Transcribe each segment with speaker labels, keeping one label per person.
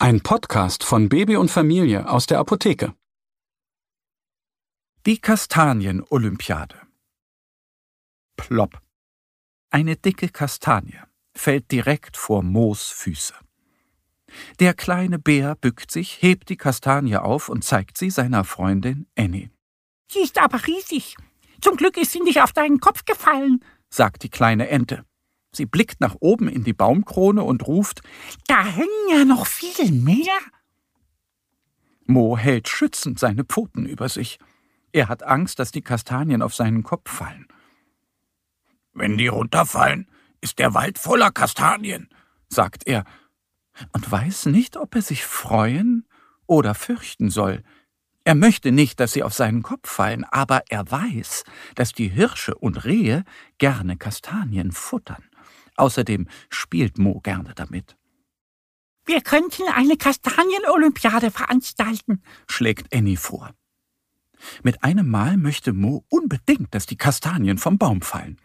Speaker 1: Ein Podcast von Baby und Familie aus der Apotheke. Die Kastanien-Olympiade. Plopp. Eine dicke Kastanie fällt direkt vor Moos Füße. Der kleine Bär bückt sich, hebt die Kastanie auf und zeigt sie seiner Freundin Annie.
Speaker 2: Sie ist aber riesig. Zum Glück ist sie nicht auf deinen Kopf gefallen,
Speaker 1: sagt die kleine Ente. Sie blickt nach oben in die Baumkrone und ruft
Speaker 2: Da hängen ja noch viel mehr.
Speaker 1: Mo hält schützend seine Pfoten über sich. Er hat Angst, dass die Kastanien auf seinen Kopf fallen.
Speaker 3: Wenn die runterfallen, ist der Wald voller Kastanien, sagt er,
Speaker 1: und weiß nicht, ob er sich freuen oder fürchten soll. Er möchte nicht, dass sie auf seinen Kopf fallen, aber er weiß, dass die Hirsche und Rehe gerne Kastanien futtern. Außerdem spielt Mo gerne damit.
Speaker 2: Wir könnten eine Kastanien-Olympiade veranstalten,
Speaker 1: schlägt Annie vor. Mit einem Mal möchte Mo unbedingt, dass die Kastanien vom Baum fallen.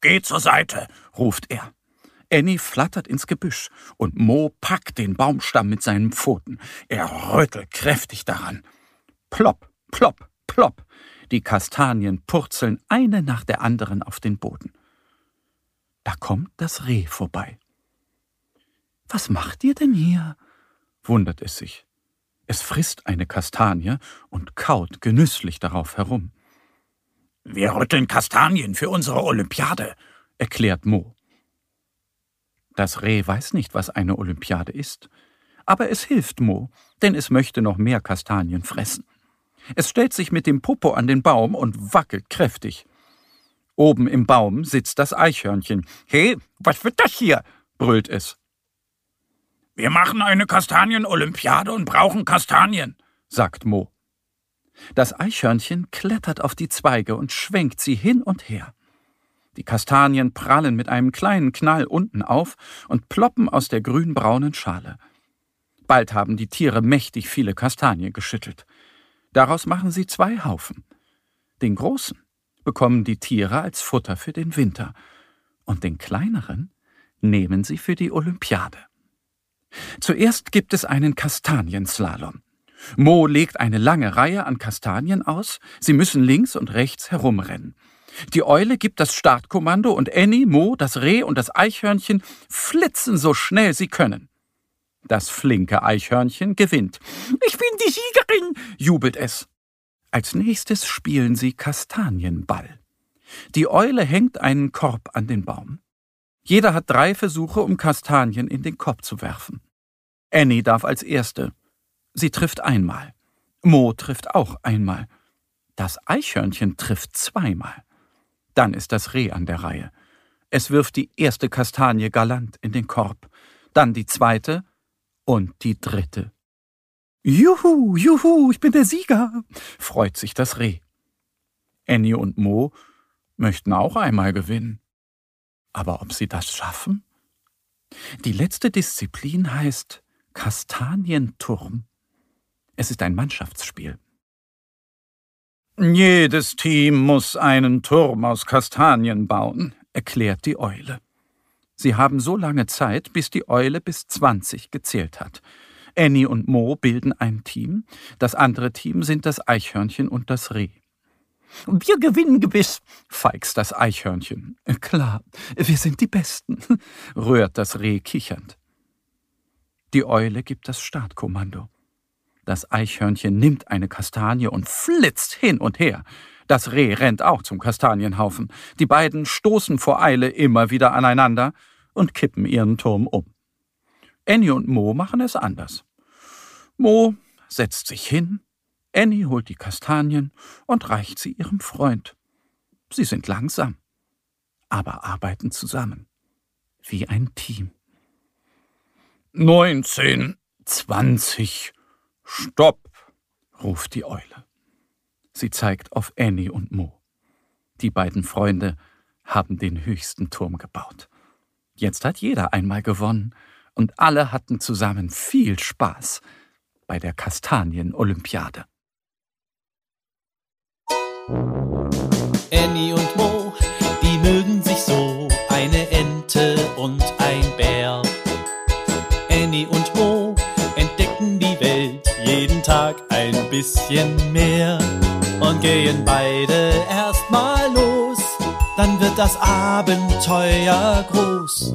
Speaker 3: Geh zur Seite,
Speaker 1: ruft er. Annie flattert ins Gebüsch und Mo packt den Baumstamm mit seinen Pfoten. Er rüttelt kräftig daran. Plopp, plopp, plopp. Die Kastanien purzeln eine nach der anderen auf den Boden. Da kommt das Reh vorbei. Was macht ihr denn hier? wundert es sich. Es frisst eine Kastanie und kaut genüsslich darauf herum.
Speaker 3: Wir rütteln Kastanien für unsere Olympiade, erklärt Mo.
Speaker 1: Das Reh weiß nicht, was eine Olympiade ist, aber es hilft Mo, denn es möchte noch mehr Kastanien fressen. Es stellt sich mit dem Popo an den Baum und wackelt kräftig. Oben im Baum sitzt das Eichhörnchen. He, was wird das hier? brüllt es.
Speaker 3: Wir machen eine Kastanien-Olympiade und brauchen Kastanien, sagt Mo.
Speaker 1: Das Eichhörnchen klettert auf die Zweige und schwenkt sie hin und her. Die Kastanien prallen mit einem kleinen Knall unten auf und ploppen aus der grünbraunen Schale. Bald haben die Tiere mächtig viele Kastanien geschüttelt. Daraus machen sie zwei Haufen. Den großen bekommen die Tiere als Futter für den Winter und den kleineren nehmen sie für die Olympiade. Zuerst gibt es einen Kastanienslalom. Mo legt eine lange Reihe an Kastanien aus, sie müssen links und rechts herumrennen. Die Eule gibt das Startkommando und Annie, Mo, das Reh und das Eichhörnchen flitzen so schnell sie können. Das flinke Eichhörnchen gewinnt.
Speaker 2: Ich bin die Siegerin, jubelt es.
Speaker 1: Als nächstes spielen sie Kastanienball. Die Eule hängt einen Korb an den Baum. Jeder hat drei Versuche, um Kastanien in den Korb zu werfen. Annie darf als Erste. Sie trifft einmal. Mo trifft auch einmal. Das Eichhörnchen trifft zweimal. Dann ist das Reh an der Reihe. Es wirft die erste Kastanie galant in den Korb, dann die zweite und die dritte. Juhu, juhu, ich bin der Sieger, freut sich das Reh. Annie und Mo möchten auch einmal gewinnen. Aber ob sie das schaffen? Die letzte Disziplin heißt Kastanienturm. Es ist ein Mannschaftsspiel. Jedes Team muss einen Turm aus Kastanien bauen, erklärt die Eule. Sie haben so lange Zeit, bis die Eule bis zwanzig gezählt hat. Annie und Mo bilden ein Team. Das andere Team sind das Eichhörnchen und das Reh.
Speaker 2: Wir gewinnen gewiss,
Speaker 1: feixt das Eichhörnchen. Klar, wir sind die Besten, rührt das Reh kichernd. Die Eule gibt das Startkommando. Das Eichhörnchen nimmt eine Kastanie und flitzt hin und her. Das Reh rennt auch zum Kastanienhaufen. Die beiden stoßen vor Eile immer wieder aneinander und kippen ihren Turm um. Annie und Mo machen es anders. Mo setzt sich hin, Annie holt die Kastanien und reicht sie ihrem Freund. Sie sind langsam, aber arbeiten zusammen, wie ein Team.
Speaker 3: neunzehn,
Speaker 1: zwanzig. Stopp, ruft die Eule. Sie zeigt auf Annie und Mo. Die beiden Freunde haben den höchsten Turm gebaut. Jetzt hat jeder einmal gewonnen und alle hatten zusammen viel Spaß bei der Kastanien-Olympiade.
Speaker 4: Annie und Mo, die mögen sich so, eine Ente und ein Bär. Annie und Mo entdecken die Welt jeden Tag ein bisschen mehr und gehen beide erstmal los, dann wird das Abenteuer groß.